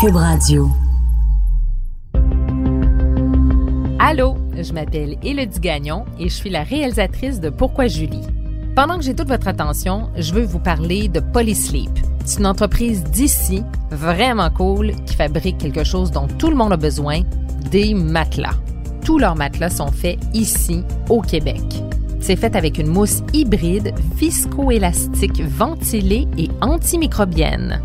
Cube Radio. Allô, je m'appelle Élodie Gagnon et je suis la réalisatrice de Pourquoi Julie. Pendant que j'ai toute votre attention, je veux vous parler de Polysleep. C'est une entreprise d'ici, vraiment cool, qui fabrique quelque chose dont tout le monde a besoin, des matelas. Tous leurs matelas sont faits ici, au Québec. C'est fait avec une mousse hybride, viscoélastique, ventilée et antimicrobienne.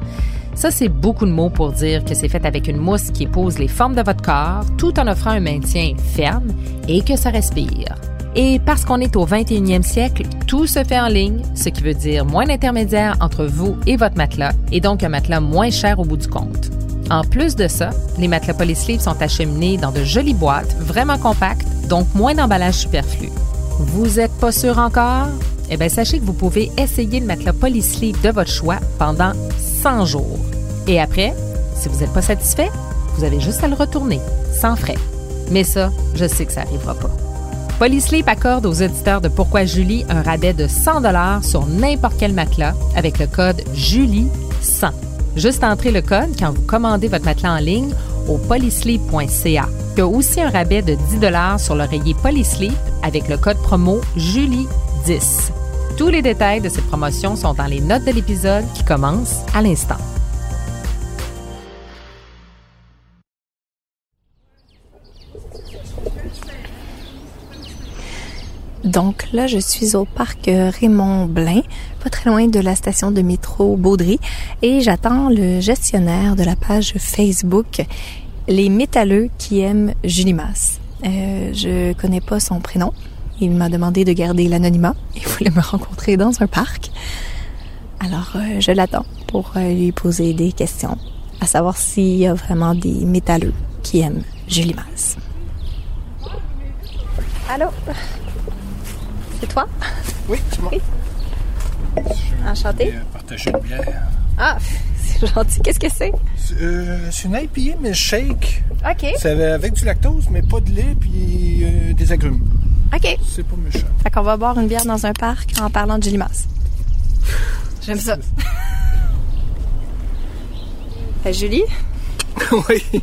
Ça, c'est beaucoup de mots pour dire que c'est fait avec une mousse qui épouse les formes de votre corps tout en offrant un maintien ferme et que ça respire. Et parce qu'on est au 21e siècle, tout se fait en ligne, ce qui veut dire moins d'intermédiaires entre vous et votre matelas et donc un matelas moins cher au bout du compte. En plus de ça, les matelas Polysleep sont acheminés dans de jolies boîtes vraiment compactes, donc moins d'emballage superflu. Vous êtes pas sûr encore? Eh bien, sachez que vous pouvez essayer le matelas Polysleep de votre choix pendant 100 jours. Et après, si vous n'êtes pas satisfait, vous avez juste à le retourner, sans frais. Mais ça, je sais que ça n'arrivera pas. Polysleep accorde aux auditeurs de Pourquoi Julie un rabais de 100 sur n'importe quel matelas avec le code JULIE100. Juste entrer le code quand vous commandez votre matelas en ligne au polysleep.ca. Il y a aussi un rabais de 10 sur l'oreiller Polysleep avec le code promo JULIE10. Tous les détails de cette promotion sont dans les notes de l'épisode qui commence à l'instant. Donc là, je suis au parc Raymond Blain, pas très loin de la station de métro Baudry, et j'attends le gestionnaire de la page Facebook Les métalleux qui aiment Julie Masse. Euh, je connais pas son prénom. Il m'a demandé de garder l'anonymat. Il voulait me rencontrer dans un parc. Alors, euh, je l'attends pour euh, lui poser des questions, à savoir s'il y a vraiment des métalleux qui aiment Julie Masse. Allô? C'est toi? Oui, c'est moi. Oui. Enchanté. partager une bière. Ah, c'est gentil. Qu'est-ce que c'est? Euh, c'est une IPA, mais shake. OK. C'est avec du lactose, mais pas de lait, puis euh, des agrumes. OK. C'est pas méchant. Fait qu'on va boire une bière dans un parc en parlant de Julie Masse. J'aime ça. Euh, Julie? oui.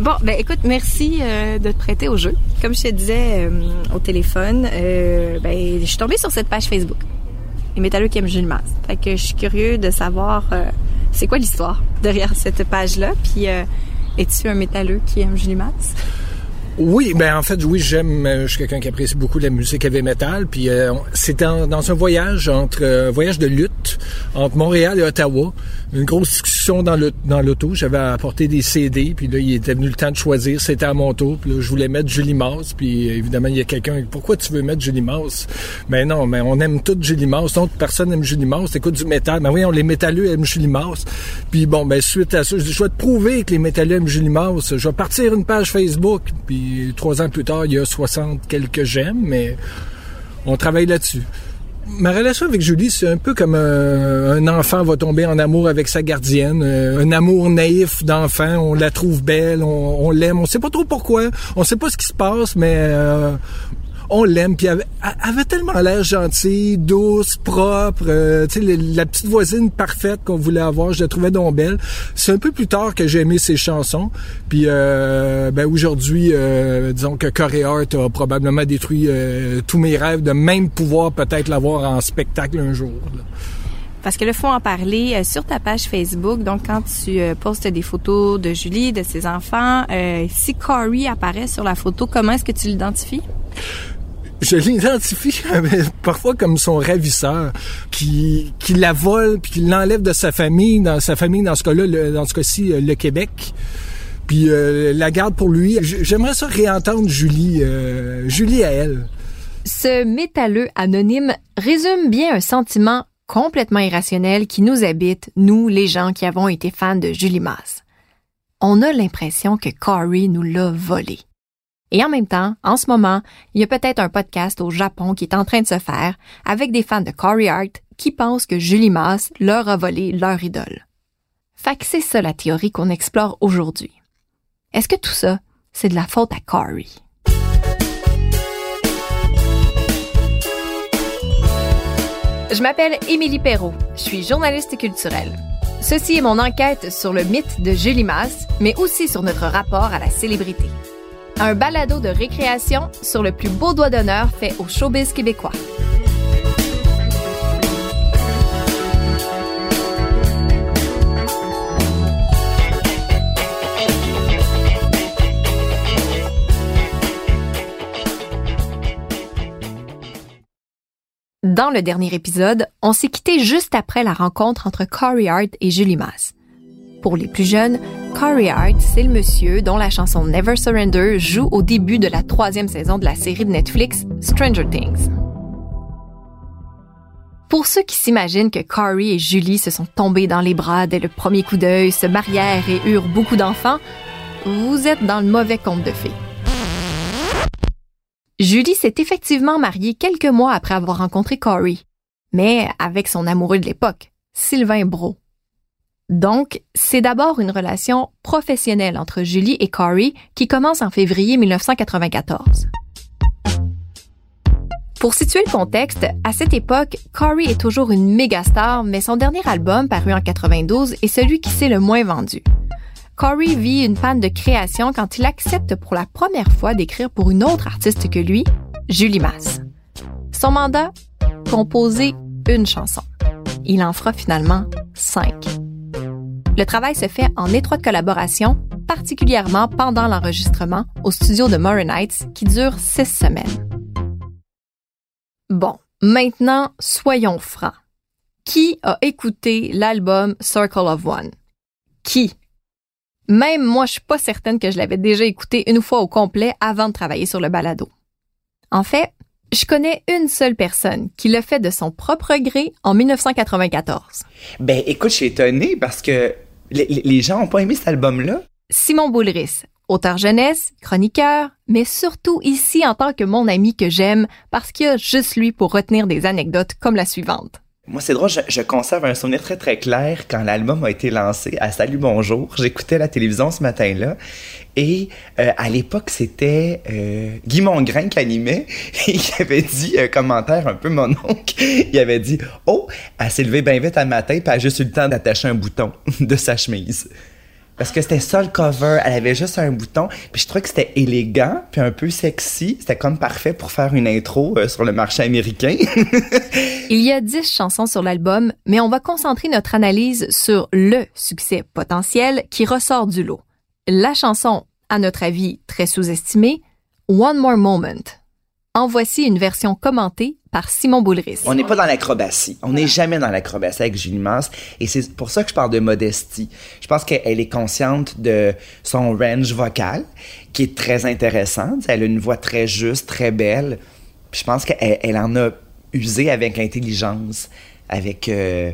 Bon, ben écoute, merci euh, de te prêter au jeu. Comme je te disais euh, au téléphone, euh, ben je suis tombée sur cette page Facebook. Les métalleux qui aiment Jules Masse. Fait que je suis curieux de savoir c'est quoi l'histoire derrière cette page-là. Puis es-tu un métalleux qui aime Julie Masse? Oui, ben en fait, oui, j'aime. euh, Je suis quelqu'un qui apprécie beaucoup la musique heavy metal. Puis euh, c'était dans un voyage entre euh, voyage de lutte entre Montréal et Ottawa. Une grosse discussion dans l'auto. J'avais apporté des CD. Puis là, il était venu le temps de choisir. C'était à mon tour. Puis là, je voulais mettre Julie Mars. Puis évidemment, il y a quelqu'un. Pourquoi tu veux mettre Julie Mars Ben non, mais on aime toutes Julie Mars. D'autres personnes aiment Julie Mars. T'écoutes du métal? Ben oui, on les métalleux aiment Julie Mars. Puis bon, ben suite à ça, je je vais te prouver que les métalleux aiment Julie Mars. Je vais partir une page Facebook. Puis trois ans plus tard, il y a 60 quelques j'aime, mais on travaille là-dessus. Ma relation avec Julie, c'est un peu comme un, enfant va tomber en amour avec sa gardienne. euh, un amour naïf d'enfant. On la trouve belle, on, on l'aime. On sait pas trop pourquoi. On sait pas ce qui se passe, mais euh, on l'aime. Puis elle, avait- elle avait tellement l'air gentille, douce, propre. euh, tu sais, le- la petite voisine parfaite qu'on voulait avoir. Je la trouvais donc belle. C'est un peu plus tard que j'ai aimé ses chansons. Puis euh, ben aujourd'hui, euh, disons que Corey Hart a probablement détruit euh, tous mes rêves de même pouvoir peut-être l'avoir en spectacle un jour. Parce que là, faut en parler euh, sur ta page Facebook. Donc, quand tu postes des photos de Julie, de ses enfants, si Corey apparaît sur la photo, comment est-ce que tu l'identifies? Je l'identifie parfois comme son ravisseur qui, qui la vole puis qui l'enlève de sa famille dans sa famille dans ce cas-là le- dans ce cas-ci euh, le Québec puis euh, la garde pour lui j'aimerais ça réentendre Julie euh, Julie à elle Ce métalleux anonyme résume bien un sentiment complètement irrationnel qui nous habite, nous, les gens qui avons été fans de Julie Masse. On a l'impression que Corey nous l'a volé. Et en même temps, en ce moment, il y a peut-être un podcast au Japon qui est en train de se faire avec des fans de Corey Hart qui pensent que Julie Masse leur a volé leur idole. Fait que ça la théorie qu'on explore aujourd'hui. Est-ce que tout ça, c'est de la faute à Corey? Je m'appelle Émilie Perrault. Je suis journaliste culturelle. Ceci est mon enquête sur le mythe de Julie Masse, mais aussi sur notre rapport à la célébrité. Un balado de récréation sur le plus beau doigt d'honneur fait au showbiz québécois. Dans le dernier épisode, on s'est quitté juste après la rencontre entre Corey Hart et Julie Masse. Pour les plus jeunes, Corey Hart, c'est le monsieur dont la chanson Never Surrender joue au début de la troisième saison de la série de Netflix Stranger Things. Pour ceux qui s'imaginent que Corey et Julie se sont tombés dans les bras dès le premier coup d'œil, se marièrent et eurent beaucoup d'enfants, vous êtes dans le mauvais conte de fées. Julie s'est effectivement mariée quelques mois après avoir rencontré Corey, mais avec son amoureux de l'époque, Sylvain Bro. Donc, c'est d'abord une relation professionnelle entre Julie et Corey qui commence en février 1994. Pour situer le contexte, à cette époque, Corey est toujours une méga star, mais son dernier album, paru en 92, est celui qui s'est le moins vendu. Corey vit une panne de création quand il accepte pour la première fois d'écrire pour une autre artiste que lui, Julie Masse. Son mandat Composer une chanson. Il en fera finalement cinq. Le travail se fait en étroite collaboration, particulièrement pendant l'enregistrement au studio de Nights, qui dure six semaines. Bon, maintenant, soyons francs. Qui a écouté l'album Circle of One? Qui? Même moi, je suis pas certaine que je l'avais déjà écouté une fois au complet avant de travailler sur le balado. En fait, je connais une seule personne qui l'a fait de son propre gré en 1994. Ben, écoute, je suis étonnée parce que les, gens ont pas aimé cet album-là. Simon Boulris, auteur jeunesse, chroniqueur, mais surtout ici en tant que mon ami que j'aime parce qu'il y a juste lui pour retenir des anecdotes comme la suivante. Moi, c'est drôle, je, conserve un souvenir très très clair quand l'album a été lancé à Salut Bonjour. J'écoutais la télévision ce matin-là et euh, à l'époque, c'était euh, Guy Mongrain qui animait et il avait dit un commentaire un peu mon oncle. Il avait dit « Oh, elle s'est levée bien vite à matin puis elle a juste eu le temps d'attacher un bouton de sa chemise. » Parce que c'était ça le cover, elle avait juste un bouton, puis je trouvais que c'était élégant, puis un peu sexy, c'était comme parfait pour faire une intro euh, sur le marché américain. Il y a dix chansons sur l'album, mais on va concentrer notre analyse sur le succès potentiel qui ressort du lot. La chanson, à notre avis très sous-estimée, One More Moment. En voici une version commentée par Simon Boulris. On n'est pas dans l'acrobatie. On n'est jamais dans l'acrobatie avec Julie Mars. Et c'est pour ça que je parle de modestie. Je pense qu'elle est consciente de son range vocal, qui est très intéressant. Elle a une voix très juste, très belle. Je pense qu'elle elle en a usé avec intelligence, avec... Euh,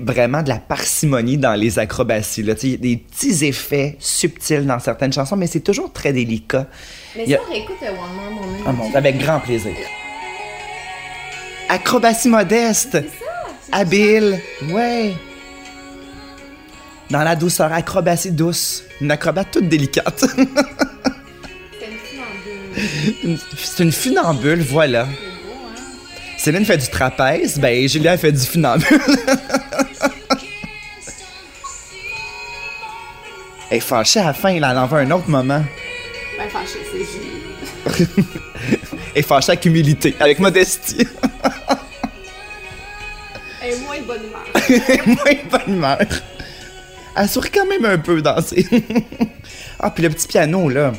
vraiment de la parcimonie dans les acrobaties. Là. Il y a des petits effets subtils dans certaines chansons, mais c'est toujours très délicat. Mais ça, réécoute One More Moment. Ah, avec grand plaisir. Acrobatie modeste. Habile. Ouais. Dans la douceur, acrobatie douce. Une acrobate toute délicate. C'est une funambule. C'est une funambule, voilà. Céline fait du trapèze, ben Julia fait du funambule. Elle est fâchée à la fin, elle en veut un autre moment. Ben fâchée, c'est Julie. Elle est fâchée avec humilité, avec modestie. Elle est moins bonne humeur. Elle est moins bonne humeur. Elle sourit quand même un peu dans ses... ah, puis le petit piano, là.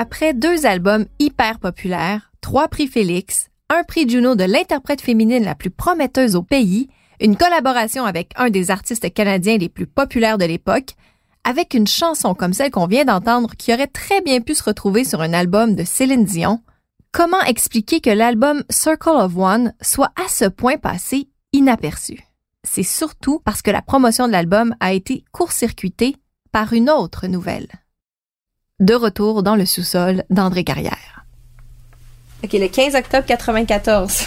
Après deux albums hyper populaires, trois prix Félix, un prix Juno de l'interprète féminine la plus prometteuse au pays, une collaboration avec un des artistes canadiens les plus populaires de l'époque, avec une chanson comme celle qu'on vient d'entendre qui aurait très bien pu se retrouver sur un album de Céline Dion, comment expliquer que l'album Circle of One soit à ce point passé inaperçu? C'est surtout parce que la promotion de l'album a été court-circuitée par une autre nouvelle de retour dans le sous-sol d'André Carrière. OK, le 15 octobre 94,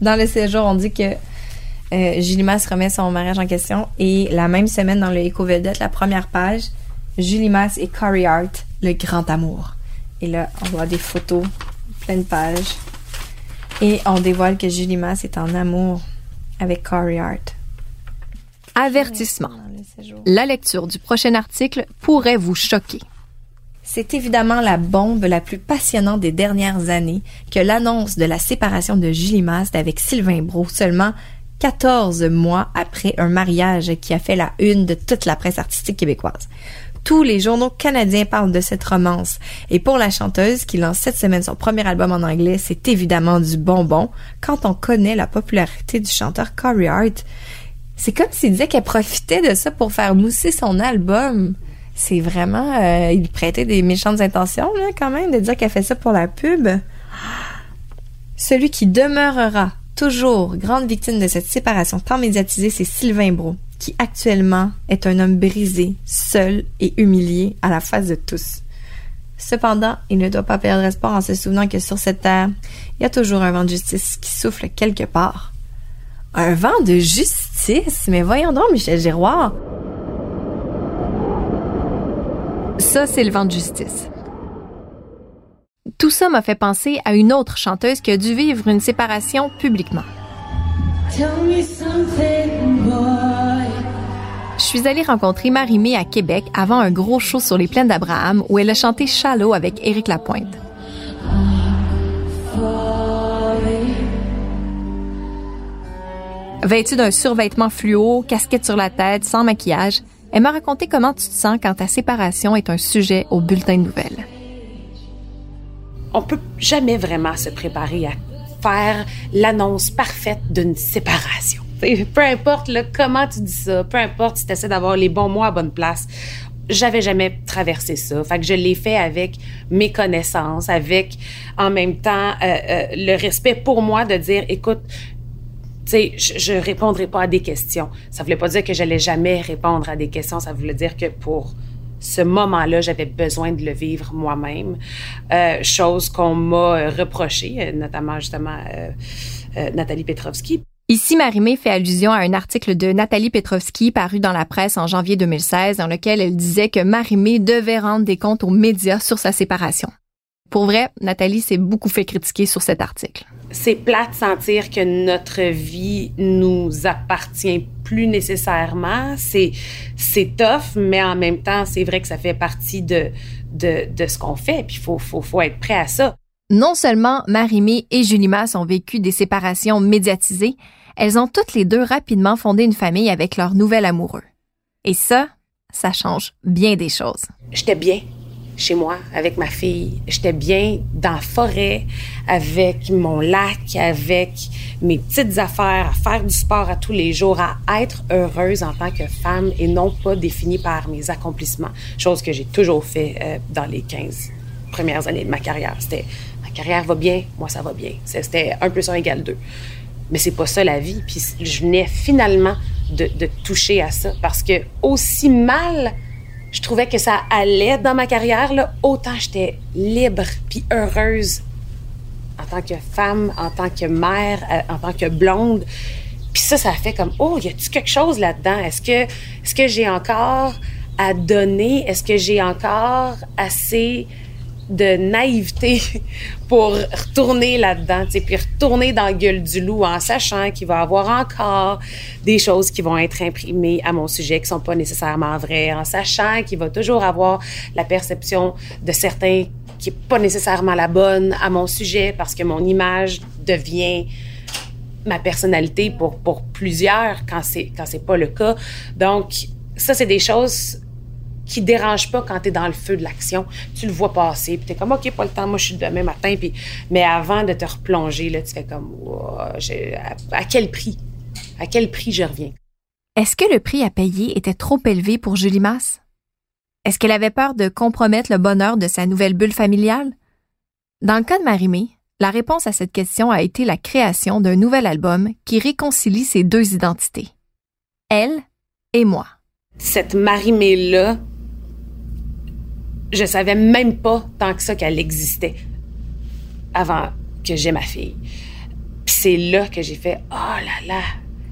dans le séjour, on dit que euh, Julie Masse remet son mariage en question et la même semaine dans le Éco Vedette, la première page, Julie Masse et Corey Hart, le grand amour. Et là, on voit des photos, pleine page. Et on dévoile que Julie Masse est en amour avec Corey Hart. Avertissement. La lecture du prochain article pourrait vous choquer. C'est évidemment la bombe la plus passionnante des dernières années que l'annonce de la séparation de Julie Mast avec Sylvain Brault seulement 14 mois après un mariage qui a fait la une de toute la presse artistique québécoise. Tous les journaux canadiens parlent de cette romance. Et pour la chanteuse qui lance cette semaine son premier album en anglais, c'est évidemment du bonbon quand on connaît la popularité du chanteur Corey Hart. C'est comme s'il disait qu'elle profitait de ça pour faire mousser son album c'est vraiment euh, il prêtait des méchantes intentions là quand même de dire qu'elle fait ça pour la pub. Celui qui demeurera toujours grande victime de cette séparation tant médiatisée, c'est Sylvain Brault, qui actuellement est un homme brisé, seul et humilié à la face de tous. Cependant, il ne doit pas perdre espoir en se souvenant que sur cette terre, il y a toujours un vent de justice qui souffle quelque part. Un vent de justice? Mais voyons donc, Michel Giroir. Ça, c'est le vent de justice. Tout ça m'a fait penser à une autre chanteuse qui a dû vivre une séparation publiquement. Je suis allée rencontrer Marie-Mé à Québec avant un gros show sur les plaines d'Abraham où elle a chanté Shallow avec Éric Lapointe. Vêtue d'un survêtement fluo, casquette sur la tête, sans maquillage, elle m'a raconté comment tu te sens quand ta séparation est un sujet au bulletin de nouvelles. On peut jamais vraiment se préparer à faire l'annonce parfaite d'une séparation. peu importe comment tu dis ça, peu importe si tu essaies d'avoir les bons mots à bonne place, j'avais jamais traversé ça. Fait que je l'ai fait avec mes connaissances, avec en même temps euh, euh, le respect pour moi de dire, écoute, sais, je, ne répondrai pas à des questions. Ça voulait pas dire que j'allais jamais répondre à des questions. Ça voulait dire que pour ce moment-là, j'avais besoin de le vivre moi-même. Euh, chose qu'on m'a reproché, euh, notamment justement euh, Nathalie Petrovski. Ici, Marimé fait allusion à un article de Nathalie Petrovski paru dans la presse en janvier 2016 dans lequel elle disait que Marimé devait rendre des comptes aux médias sur sa séparation. Pour vrai, Nathalie s'est beaucoup fait critiquer sur cet article. C'est plat de sentir que notre vie nous appartient plus nécessairement. C'est, c'est tough, mais en même temps, c'est vrai que ça fait partie de, de, de ce qu'on fait. Puis il faut, faut, faut être prêt à ça. Non seulement Marimé et Julie Masse ont vécu des séparations médiatisées, elles ont toutes les deux rapidement fondé une famille avec leur nouvel amoureux. Et ça, ça change bien des choses. J'étais bien chez moi avec ma fille. J'étais bien dans la forêt avec mon lac, avec mes petites affaires, à faire du sport à tous les jours, à être heureuse en tant que femme et non pas définie par mes accomplissements, chose que j'ai toujours fait euh, dans les 15 premières années de ma carrière. C'était ma carrière va bien, moi ça va bien. C'était un plus un égale deux. Mais c'est pas ça la vie. Puis je venais finalement de toucher à ça parce que aussi mal je trouvais que ça allait dans ma carrière, là, autant j'étais libre puis heureuse en tant que femme, en tant que mère, euh, en tant que blonde. Puis ça, ça fait comme, oh, y a-tu quelque chose là-dedans? Est-ce que, est-ce que j'ai encore à donner? Est-ce que j'ai encore assez de naïveté pour retourner là-dedans, puis retourner dans la gueule du loup en sachant qu'il va avoir encore des choses qui vont être imprimées à mon sujet qui sont pas nécessairement vraies, en sachant qu'il va toujours avoir la perception de certains qui est pas nécessairement la bonne à mon sujet parce que mon image devient ma personnalité pour, pour plusieurs quand c'est quand c'est pas le cas. Donc ça c'est des choses qui dérange pas quand tu es dans le feu de l'action. Tu le vois passer, puis tu es comme, OK, pas le temps, moi, je suis demain matin. Puis, mais avant de te replonger, là, tu fais comme, à, quel prix? À quel prix je reviens? Est-ce que le prix à payer était trop élevé pour Julie Masse? Est-ce qu'elle avait peur de compromettre le bonheur de sa nouvelle bulle familiale? Dans le cas de Marimé, la réponse à cette question a été la création d'un nouvel album qui réconcilie ces deux identités. Elle et moi. Cette Marimé-là, je savais même pas tant que ça qu'elle existait avant que j'ai ma fille. Puis c'est là que j'ai fait oh là là,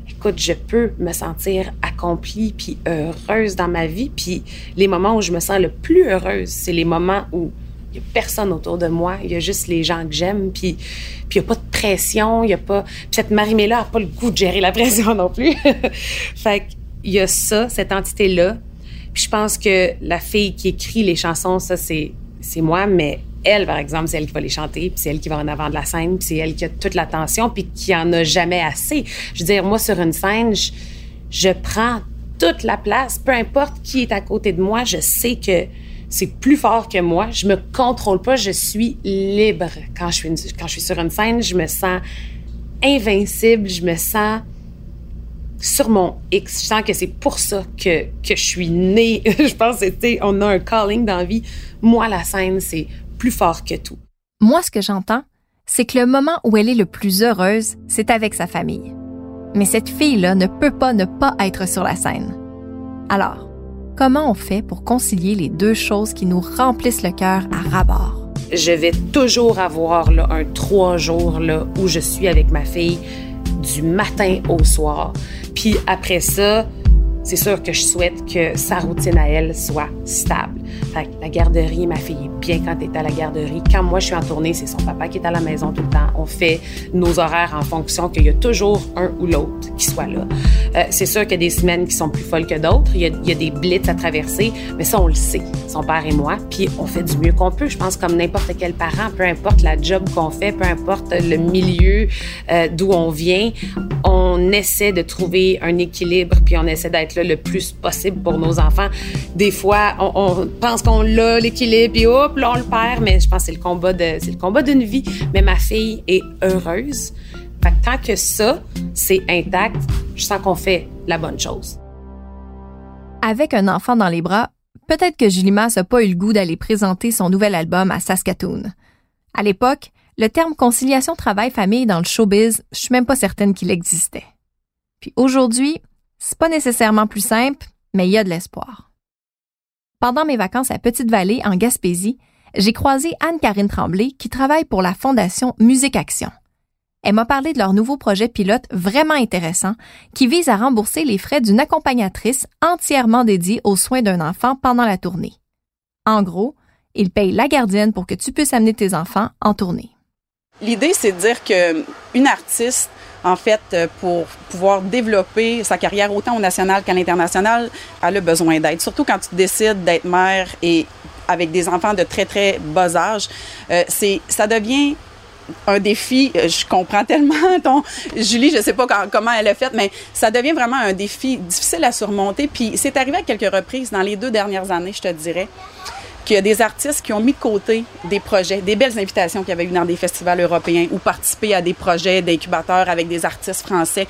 écoute, je peux me sentir accomplie puis heureuse dans ma vie. Puis les moments où je me sens le plus heureuse, c'est les moments où il n'y a personne autour de moi, il y a juste les gens que j'aime, puis il n'y a pas de pression, il y a pas... Puis cette Marie-Mélanie n'a pas le goût de gérer la pression non plus. fait qu'il y a ça, cette entité-là. Puis je pense que la fille qui écrit les chansons, ça, c'est, c'est moi, mais elle, par exemple, c'est elle qui va les chanter, puis c'est elle qui va en avant de la scène, puis c'est elle qui a toute l'attention, puis qui en a jamais assez. Je veux dire, moi, sur une scène, je, je prends toute la place, peu importe qui est à côté de moi, je sais que c'est plus fort que moi. Je me contrôle pas, je suis libre. Quand je suis, quand je suis sur une scène, je me sens invincible, je me sens sur mon X. Je sens que c'est pour ça que, que je suis née. je pense que on a un calling dans la vie. Moi, la scène, c'est plus fort que tout. Moi, ce que j'entends, c'est que le moment où elle est le plus heureuse, c'est avec sa famille. Mais cette fille-là ne peut pas ne pas être sur la scène. Alors, Comment on fait pour concilier les deux choses qui nous remplissent le cœur à rabord? Je vais toujours avoir là, un trois jours là, où je suis avec ma fille du matin au soir. Puis après ça, c'est sûr que je souhaite que sa routine à elle soit stable. Fait la garderie, ma fille est quand elle est à la garderie. Quand moi je suis en tournée, c'est son papa qui est à la maison tout le temps. On fait nos horaires en fonction qu'il y a toujours un ou l'autre qui soit là. Euh, c'est sûr qu'il y a des semaines qui sont plus folles que d'autres. Il, y a des blitz à traverser, mais ça on le sait, son père et moi. Puis on fait du mieux qu'on peut. Je pense comme n'importe quel parent, peu importe la job qu'on fait, peu importe le milieu euh, d'où on vient, on essaie de trouver un équilibre puis on essaie d'être le plus possible pour nos enfants. Des fois, on, pense qu'on l'a l'équilibre, puis hop, là on le perd, mais je pense que c'est le combat de, c'est le combat d'une vie. Mais ma fille est heureuse. Fait que tant que ça, c'est intact, je sens qu'on fait la bonne chose. Avec un enfant dans les bras, peut-être que Julie n'a pas eu le goût d'aller présenter son nouvel album à Saskatoon. À l'époque, le terme conciliation travail-famille dans le showbiz, je suis même pas certaine qu'il existait. Puis aujourd'hui, c'est pas nécessairement plus simple, mais il y a de l'espoir. Pendant mes vacances à Petite-Vallée, en Gaspésie, j'ai croisé Anne-Karine Tremblay qui travaille pour la Fondation Musique Action. Elle m'a parlé de leur nouveau projet pilote vraiment intéressant qui vise à rembourser les frais d'une accompagnatrice entièrement dédiée aux soins d'un enfant pendant la tournée. En gros, ils payent la gardienne pour que tu puisses amener tes enfants en tournée. L'idée, c'est de dire qu'une artiste en fait, euh, pour pouvoir développer sa carrière autant au national qu'à l'international, elle a besoin d'aide. Surtout quand tu décides d'être mère et avec des enfants de très, très bas âge, euh, ça devient un défi. Euh, je comprends tellement ton Julie, je sais pas comment elle a fait, mais ça devient vraiment un défi difficile à surmonter. Puis c'est arrivé à quelques reprises dans les deux dernières années, je te dirais qu'il y a des artistes qui ont mis de côté des projets, des belles invitations qu'il y avait eu dans des festivals européens ou participer à des projets d'incubateurs avec des artistes français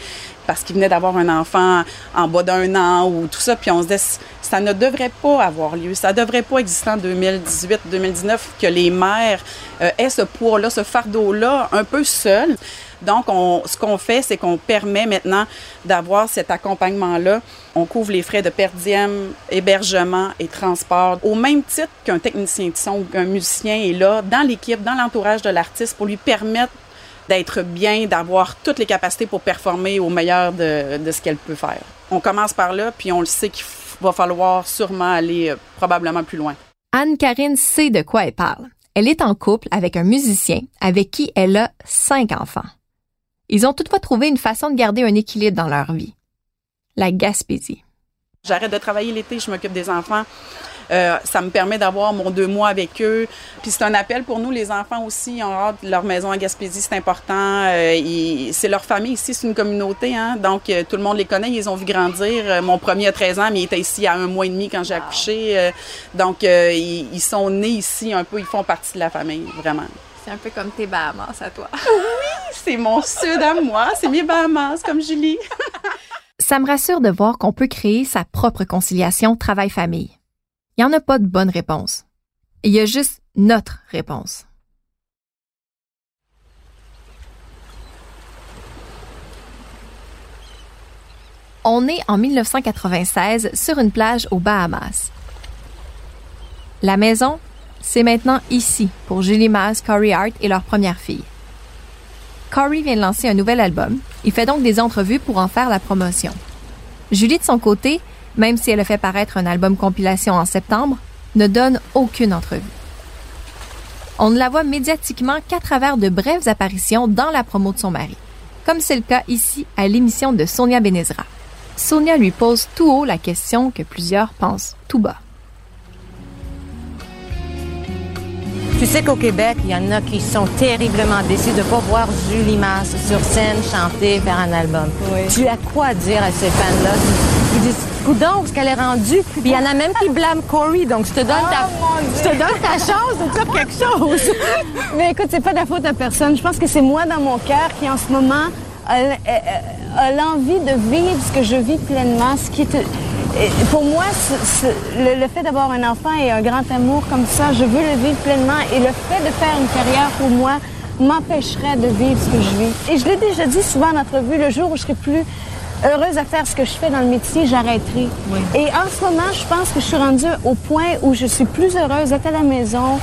parce qu'ils venaient d'avoir un enfant en bas d'un an ou tout ça. Puis on se dit, ça ne devrait pas avoir lieu. Ça ne devrait pas exister en 2018-2019 que les mères euh, aient ce poids-là, ce fardeau-là un peu seules. Donc, on, ce qu'on fait, c'est qu'on permet maintenant d'avoir cet accompagnement-là. On couvre les frais de per diem, hébergement et transport au même titre qu'un technicien de ou qu'un musicien est là dans l'équipe, dans l'entourage de l'artiste pour lui permettre d'être bien, d'avoir toutes les capacités pour performer au meilleur de, de ce qu'elle peut faire. On commence par là, puis on le sait qu'il va falloir sûrement aller euh, probablement plus loin. Anne-Karine sait de quoi elle parle. Elle est en couple avec un musicien avec qui elle a cinq enfants. Ils ont toutefois trouvé une façon de garder un équilibre dans leur vie. La Gaspésie. J'arrête de travailler l'été, je m'occupe des enfants. Euh, ça me permet d'avoir mon deux mois avec eux. Puis c'est un appel pour nous, les enfants aussi. ont hâte leur maison à Gaspésie, c'est important. Euh, c'est leur famille ici, c'est une communauté. Hein? Donc euh, tout le monde les connaît, ils ont vu grandir. mon premier a 13 ans, mais il était ici à un mois et demi quand j'ai accouché. donc ils, ils, sont nés ici un peu, ils font partie de la famille, vraiment. C'est un peu comme tes Bahamas à toi. oui, c'est mon sud à moi, c'est mes Bahamas, comme Julie. Ça me rassure de voir qu'on peut créer sa propre conciliation travail-famille. Il n'y en a pas de bonne réponse. Il y a juste notre réponse. On est en 1996 sur une plage aux Bahamas. La maison, c'est maintenant ici pour Julie Maz, Corey Hart et leur première fille. Corey vient de lancer un nouvel album Il fait donc des entrevues pour en faire la promotion. Julie, de son côté, même si elle a fait paraître un album compilation en septembre, ne donne aucune entrevue. On ne la voit médiatiquement qu'à travers de brèves apparitions dans la promo de son mari, comme c'est le cas ici à l'émission de Sonia Benezra. Sonia lui pose tout haut la question que plusieurs pensent tout bas. Tu sais qu'au Québec, il y en a qui sont terriblement déçus de ne pas voir Julie Masse sur scène chanter, faire un album. Tu as quoi dire à ces fans-là? Ils disent, coudonc, ce qu'elle est rendue. Puis il y en a même qui blâment Corey, donc je te donne, ta, je te donne ta chance de dire quelque chose. Mais écoute, c'est pas de la faute à personne. Je pense que c'est moi dans mon cœur qui, en ce moment, a, a- a l'envie de vivre ce que je vis pleinement, ce qui est... et Pour moi, le fait d'avoir un enfant et un grand amour comme ça, je veux le vivre pleinement. Et le fait de faire une carrière pour moi m'empêcherait de vivre ce que je vis. Et je l'ai déjà dit souvent en entrevue, le jour où je serai plus heureuse à faire ce que je fais dans le métier, j'arrêterai. Et en ce moment, je pense que je suis rendue au point où je suis plus heureuse d'être à la maison,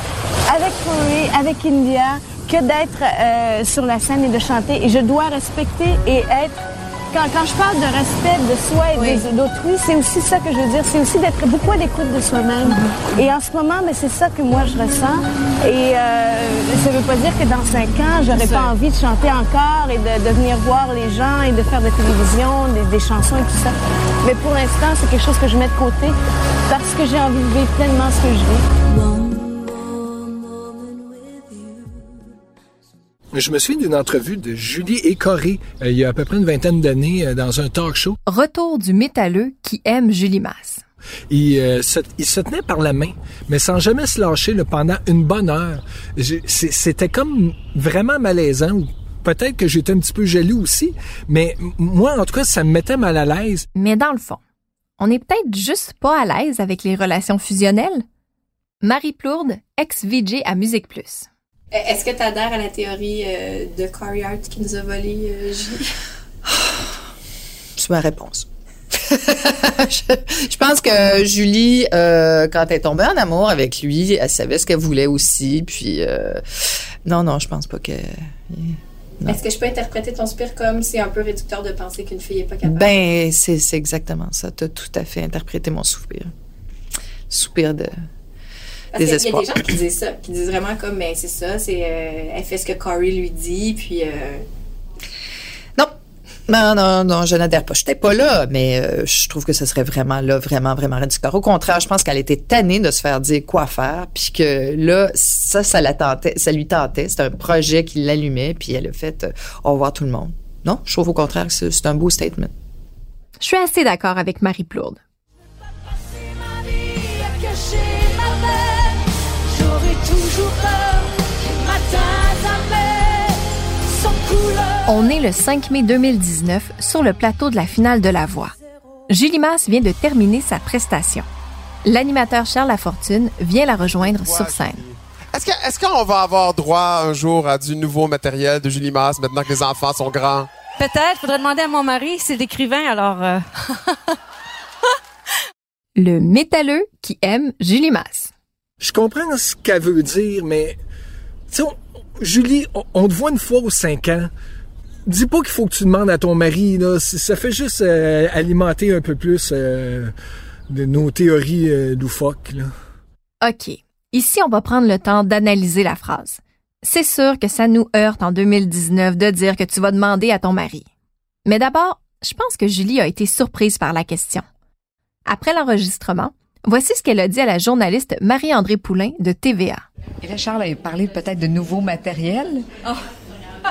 avec Corey, avec India, que d'être euh, sur la scène et de chanter. Et je dois respecter et être... Quand, quand je parle de respect de soi et des- d'autrui, c'est aussi ça que je veux dire. C'est aussi d'être beaucoup à l'écoute de soi-même. Et en ce moment, mais c'est ça que moi je ressens. Et euh, ça veut pas dire que dans cinq ans, j'aurais pas envie de chanter encore et de, de venir voir les gens et de faire de la télévision, des, des chansons et tout ça. Mais pour l'instant, c'est quelque chose que je mets de côté parce que j'ai envie de vivre pleinement ce que je vis. Je me souviens d'une entrevue de Julie et Corey euh, il y a à peu près une vingtaine d'années euh, dans un talk show. Retour du métalleux qui aime Julie Masse. Il, euh, se, il se tenait par la main, mais sans jamais se lâcher là, pendant une bonne heure. C'était comme vraiment malaisant. ou Peut-être que j'étais un petit peu jaloux aussi, mais moi, en tout cas, ça me mettait mal à l'aise. Mais dans le fond, on n'est peut-être juste pas à l'aise avec les relations fusionnelles? Marie Plourde, ex-VJ à Musique Plus. Est-ce que tu adhères à la théorie euh, de Corey Hart qui nous a volé euh, Julie? C'est ma réponse. je, je pense que Julie, euh, quand elle est tombée en amour avec lui, elle savait ce qu'elle voulait aussi. Puis, euh, non, non, je pense pas que. Est-ce que je peux interpréter ton soupir comme c'est un peu réducteur de penser qu'une fille est pas capable? Ben, c'est c'est exactement ça. Tu as tout à fait interprété mon soupir. Soupir de Parce qu'il y a des gens qui disent ça, qui disent vraiment comme, ben c'est ça, c'est, euh, elle fait ce que Corey lui dit, puis euh, Non. Non, non, non, je n'adhère pas. Je n'étais pas là, mais euh, je trouve que ce serait vraiment là, vraiment, vraiment réducteur. Au contraire, je pense qu'elle était tannée de se faire dire quoi faire, puis que là, ça, ça la tentait, ça lui tentait. C'était un projet qui l'allumait, puis elle a fait euh, au revoir tout le monde. Non, je trouve au contraire que c'est c'est un beau statement. Je suis assez d'accord avec Marie Plourde. On est le 5 mai 2019 sur le plateau de la finale de La Voix. Julie Masse vient de terminer sa prestation. L'animateur Charles Lafortune vient la rejoindre sur scène. Est-ce que- est-ce qu'on va avoir droit un jour à du nouveau matériel de Julie Masse maintenant que les enfants sont grands? Peut-être, faudrait demander à mon mari, c'est l'écrivain, alors... euh, Le métalleux qui aime Julie Masse. Je comprends ce qu'elle veut dire, mais tu sais, on- Julie, on, on te voit une fois aux cinq ans. Dis pas qu'il faut que tu demandes à ton mari, là. Ça fait juste euh, alimenter un peu plus euh, de nos théories euh, loufoques, là. OK. Ici, on va prendre le temps d'analyser la phrase. C'est sûr que ça nous heurte en 2019 de dire que tu vas demander à ton mari. Mais d'abord, je pense que Julie a été surprise par la question. Après l'enregistrement, voici ce qu'elle a dit à la journaliste Marie-André Poulain de TVA. Et là, Charles a parlé peut-être de nouveau matériel.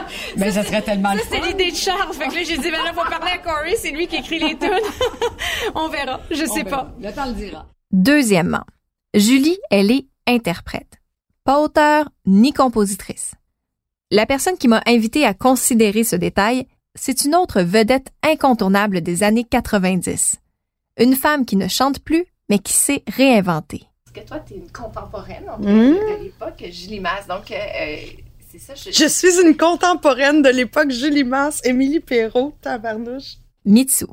Mais ça serait tellement le Ça, fun. l'idée de Charles. Fait que là, j'ai dit, ben là, faut parler à Corey, c'est lui qui écrit les tunes. On verra, je sais pas. Le temps le dira. Deuxièmement, Julie, elle est interprète, pas auteure ni compositrice. La personne qui m'a invité à considérer ce détail, c'est une autre vedette incontournable des années 90. Une femme qui ne chante plus, mais qui sait réinventer. Parce que toi, tu es une contemporaine en fait, Mm. de l'époque, Julie Masse. Donc, euh, euh, c'est ça. Je, Je suis une contemporaine de l'époque Julie Masse, Émilie Perrault, tabarnouche. Mitsu.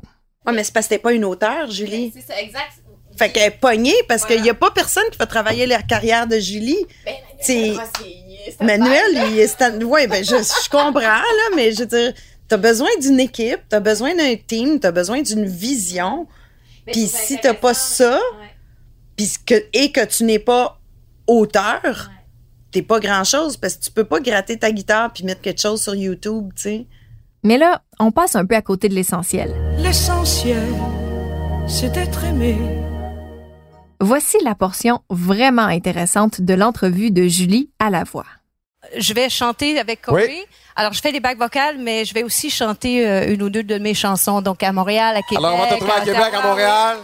Ouais, mais c'est parce que t'es pas une auteure, Julie. C'est ça, exact. Fait qu'elle est pognée parce qu'il y a pas personne qui va travailler la carrière de Julie. C'est Rossier, il est Manuel, il est stand... Ouais, ben je, je comprends là, mais je veux dire, T'as besoin d'une équipe, t'as besoin d'un team, t'as besoin d'une vision. Puis si t'as pas ça, que, et que tu n'es pas auteur, t'es pas grand-chose parce que tu peux pas gratter ta guitare puis mettre quelque chose sur YouTube, tu sais. Mais là, on passe un peu à côté de l'essentiel. L'essentiel, c'est d'être aimé. Voici la portion vraiment intéressante de l'entrevue de Julie à la voix. Je vais chanter avec Corey. Alors, je fais des bacs vocales, mais je vais aussi chanter euh, une ou deux de mes chansons, donc à Montréal, à Québec. Alors, on va te retrouver à Québec, à Montréal.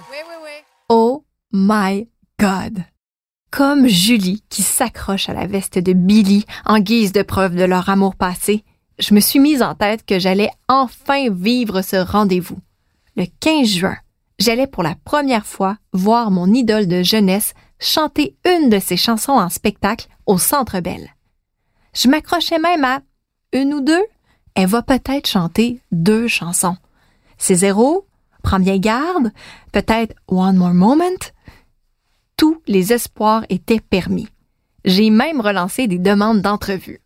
Oh my God! Comme Julie qui s'accroche à la veste de Billy en guise de preuve de leur amour passé, je me suis mise en tête que j'allais enfin vivre ce rendez-vous. Le 15 juin, j'allais pour la première fois voir mon idole de jeunesse chanter une de ses chansons en spectacle au Centre Bell. Je m'accrochais même à une ou deux. Elle va peut-être chanter deux chansons. C'est zéro, prends bien garde, peut-être One More Moment. Tous les espoirs étaient permis. J'ai même relancé des demandes d'entrevue.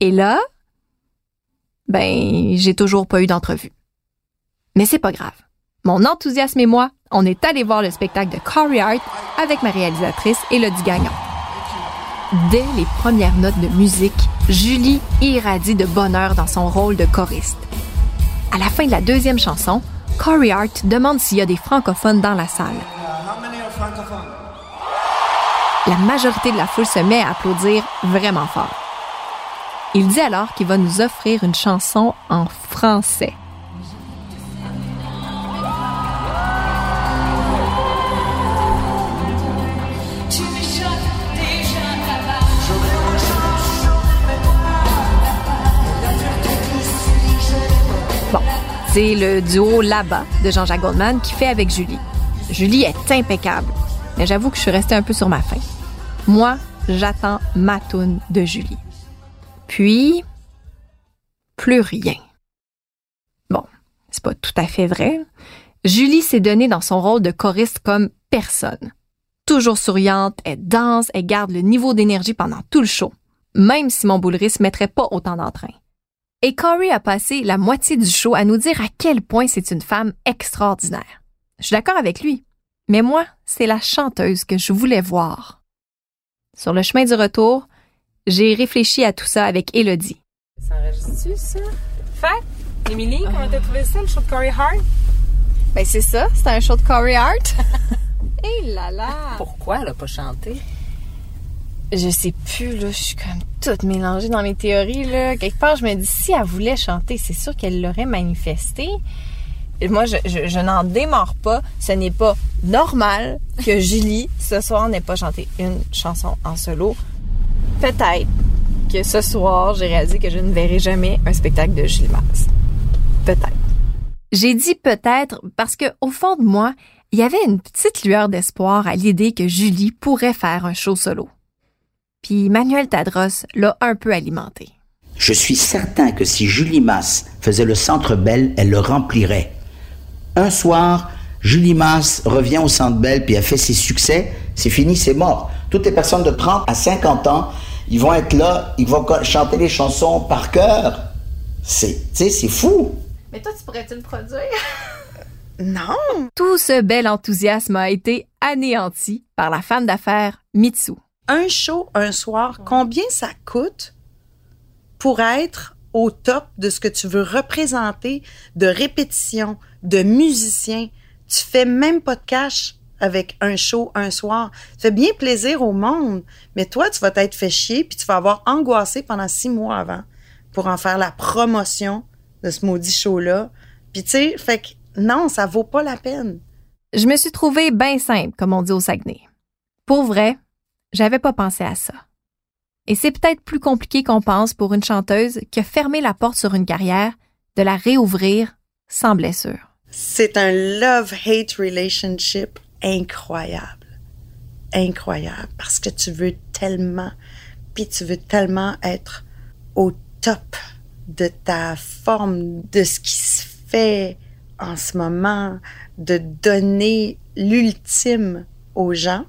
Et là, ben, j'ai toujours pas eu d'entrevue. Mais c'est pas grave. Mon enthousiasme et moi, on est allé voir le spectacle de Corey Hart avec ma réalisatrice Elodie Gagnon. Dès les premières notes de musique, Julie irradie de bonheur dans son rôle de choriste. À la fin de la deuxième chanson, Corey Hart demande s'il y a des francophones dans la salle. La majorité de la foule se met à applaudir vraiment fort. Il dit alors qu'il va nous offrir une chanson en français. Bon, c'est le duo Là-bas de Jean-Jacques Goldman qui fait avec Julie. Julie est impeccable, mais j'avoue que je suis restée un peu sur ma faim. Moi, j'attends ma toune de Julie. Puis, plus rien. Bon, c'est pas tout à fait vrai. Julie s'est donnée dans son rôle de choriste comme personne. Toujours souriante, elle danse, elle garde le niveau d'énergie pendant tout le show, même si mon boulris mettrait pas autant d'entrain. Et Corey a passé la moitié du show à nous dire à quel point c'est une femme extraordinaire. Je suis d'accord avec lui, mais moi, c'est la chanteuse que je voulais voir. Sur le chemin du retour, j'ai réfléchi à tout ça avec Elodie. Ça enregistre-tu, ça? Fait, Émilie, comment t'as trouvé ça, le show de Corey Hart? Ben c'est ça, c'est un show de Corey Hart. Et là là! Pourquoi elle a pas chanté? Je sais plus, là, je suis comme toute mélangée dans mes théories, là. Quelque part, je me dis, si elle voulait chanter, c'est sûr qu'elle l'aurait manifesté. Et Moi, je, je, je n'en démarre pas. Ce n'est pas normal que Julie, ce soir, n'ait pas chanté une chanson en solo. Peut-être que ce soir, j'ai réalisé que je ne verrai jamais un spectacle de Julie Mars. Peut-être. J'ai dit peut-être parce que, au fond de moi, il y avait une petite lueur d'espoir à l'idée que Julie pourrait faire un show solo. Puis Manuel Tadros l'a un peu alimenté. Je suis certain que si Julie Masse faisait le Centre Bell, elle le remplirait. Un soir, Julie Masse revient au Centre Bell puis elle fait ses succès, c'est fini, c'est mort. Toutes les personnes de 30 à 50 ans, ils vont être là, ils vont chanter les chansons par cœur. C'est, tu sais, c'est fou. Mais toi, tu pourrais-tu le produire? Non! Tout ce bel enthousiasme a été anéanti par la femme d'affaires Mitsu. Un show, un soir, combien ça coûte pour être au top de ce que tu veux représenter, de répétition, de musicien? Tu fais même pas de cash avec un show un soir. Ça fait bien plaisir au monde, mais toi, tu vas t'être fait chier puis tu vas avoir angoissé pendant six mois avant pour en faire la promotion de ce maudit show-là. Puis tu sais, fait que non, ça vaut pas la peine. Je me suis trouvée bien simple, comme on dit au Saguenay. Pour vrai, j'avais pas pensé à ça. Et c'est peut-être plus compliqué qu'on pense pour une chanteuse qui a fermé la porte sur une carrière de la réouvrir sans blessure. C'est un love-hate relationship incroyable. Incroyable. Parce que tu veux tellement, puis tu veux tellement être au top de ta forme, de ce qui se fait en ce moment, de donner l'ultime aux gens,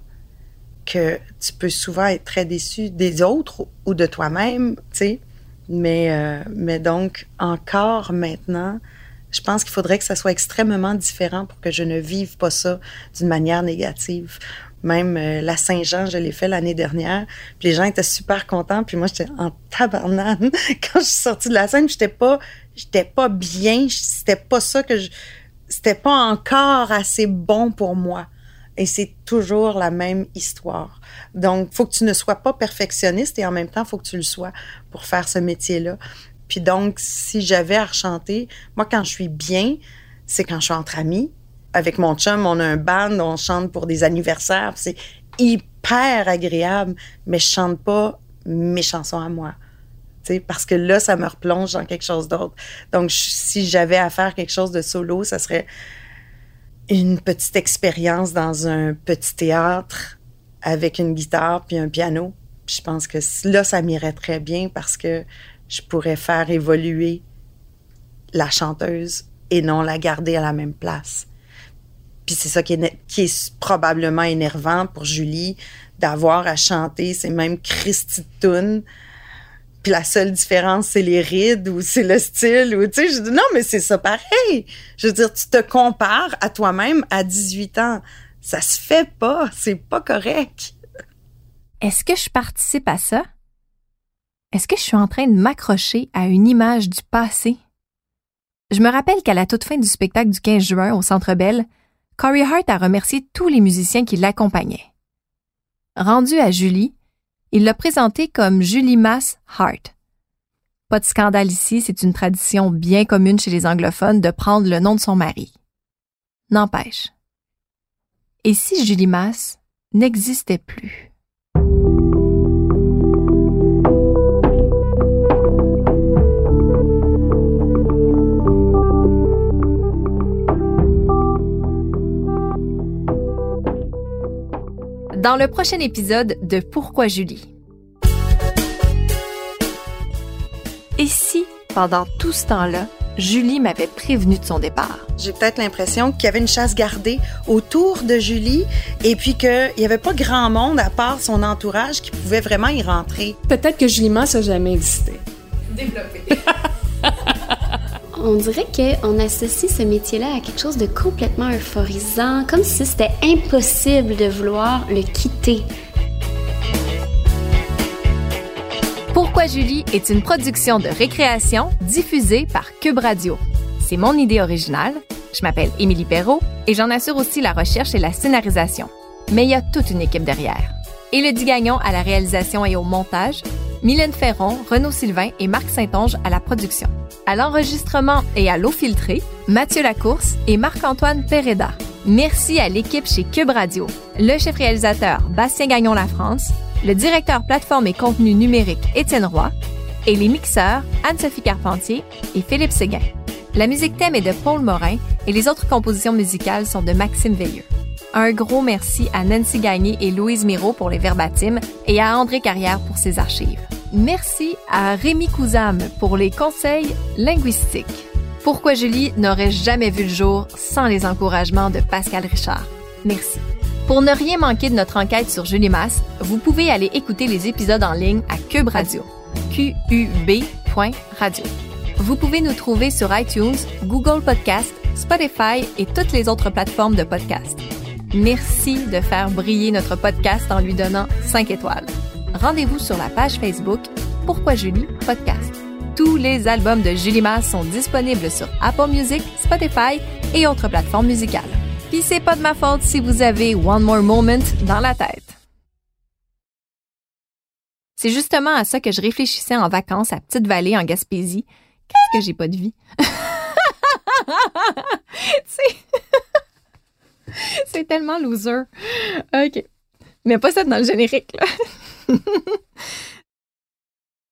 que tu peux souvent être très déçu des autres ou de toi-même, tu sais. Mais, euh, mais donc, encore maintenant, je pense qu'il faudrait que ça soit extrêmement différent pour que je ne vive pas ça d'une manière négative. Même euh, la Saint-Jean, je l'ai fait l'année dernière. Puis les gens étaient super contents. Puis moi, j'étais en tabarnane quand je suis sortie de la scène. J'étais pas, j'étais pas bien. C'était pas ça que je, c'était pas encore assez bon pour moi. Et c'est toujours la même histoire. Donc, faut que tu ne sois pas perfectionniste et en même temps, faut que tu le sois pour faire ce métier-là. Puis donc, si j'avais à rechanter, moi, quand je suis bien, c'est quand je suis entre amis. Avec mon chum, on a un band, on chante pour des anniversaires. C'est hyper agréable, mais je chante pas mes chansons à moi. parce que là, ça me replonge dans quelque chose d'autre. Donc, si j'avais à faire quelque chose de solo, ça serait une petite expérience dans un petit théâtre avec une guitare puis un piano. je pense que là, ça m'irait très bien parce que je pourrais faire évoluer la chanteuse et non la garder à la même place. Puis c'est ça qui est, probablement énervant pour Julie d'avoir à chanter ces mêmes Christy tunes. Puis la seule différence, c'est les rides ou c'est le style. Ou, tu sais, je dis, non, mais c'est ça pareil. Je veux dire, tu te compares à toi-même à 18 ans. Ça se fait pas. C'est pas correct. Est-ce que je participe à ça? Est-ce que je suis en train de m'accrocher à une image du passé? Je me rappelle qu'à la toute fin du spectacle du 15 juin au Centre Bell, Corey Hart a remercié tous les musiciens qui l'accompagnaient. Rendu à Julie, il l'a présentée comme Julie Mass Hart. Pas de scandale ici, c'est une tradition bien commune chez les anglophones de prendre le nom de son mari. N'empêche. Et si Julie Mass n'existait plus? Dans le prochain épisode de Pourquoi Julie. Et si, pendant tout ce temps-là, Julie m'avait prévenu de son départ? J'ai peut-être l'impression qu'il y avait une chasse gardée autour de Julie et puis qu'il n'y avait pas grand monde à part son entourage qui pouvait vraiment y rentrer. Peut-être que Julie Masse n'a jamais existé. Développé. on dirait qu'on associe ce métier-là à quelque chose de complètement euphorisant, comme si c'était impossible de vouloir le quitter. Pourquoi Julie est une production de récréation diffusée par Cube Radio. C'est mon idée originale. Je m'appelle Émilie Perrault et j'en assure aussi la recherche et la scénarisation. Mais il y a toute une équipe derrière. Élodie Gagnon à la réalisation et au montage, Mylène Ferron, Renaud Sylvain et Marc Saint-Onge à la production. À l'enregistrement et à l'eau filtrée, Mathieu Lacourse et Marc-Antoine Pereda. Merci à l'équipe chez Cube Radio, le chef réalisateur Bastien Gagnon La France, le directeur plateforme et contenu numérique Étienne Roy et les mixeurs Anne-Sophie Carpentier et Philippe Séguin. La musique thème est de Paul Morin et les autres compositions musicales sont de Maxime Veilleux. Un gros merci à Nancy Gagné et Louise Miro pour les verbatims et à André Carrière pour ses archives. Merci à Rémi Couzam pour les conseils linguistiques. Pourquoi Julie n'aurait jamais vu le jour sans les encouragements de Pascal Richard? Merci. Pour ne rien manquer de notre enquête sur Julie Masse, vous pouvez aller écouter les épisodes en ligne à Cube Radio. Vous pouvez nous trouver sur iTunes, Google Podcast, Spotify et toutes les autres plateformes de podcast. Merci de faire briller notre podcast en lui donnant 5 étoiles. Rendez-vous sur la page Facebook Pourquoi Julie Podcast. Tous les albums de Julie Masse sont disponibles sur Apple Music, Spotify et autres plateformes musicales. Puis c'est pas de ma faute si vous avez One More Moment dans la tête. C'est justement à ça que je réfléchissais en vacances à Petite-Vallée en Gaspésie. Qu'est-ce que j'ai pas de vie? C'est tellement loser. OK. Mais pas ça dans le générique, là.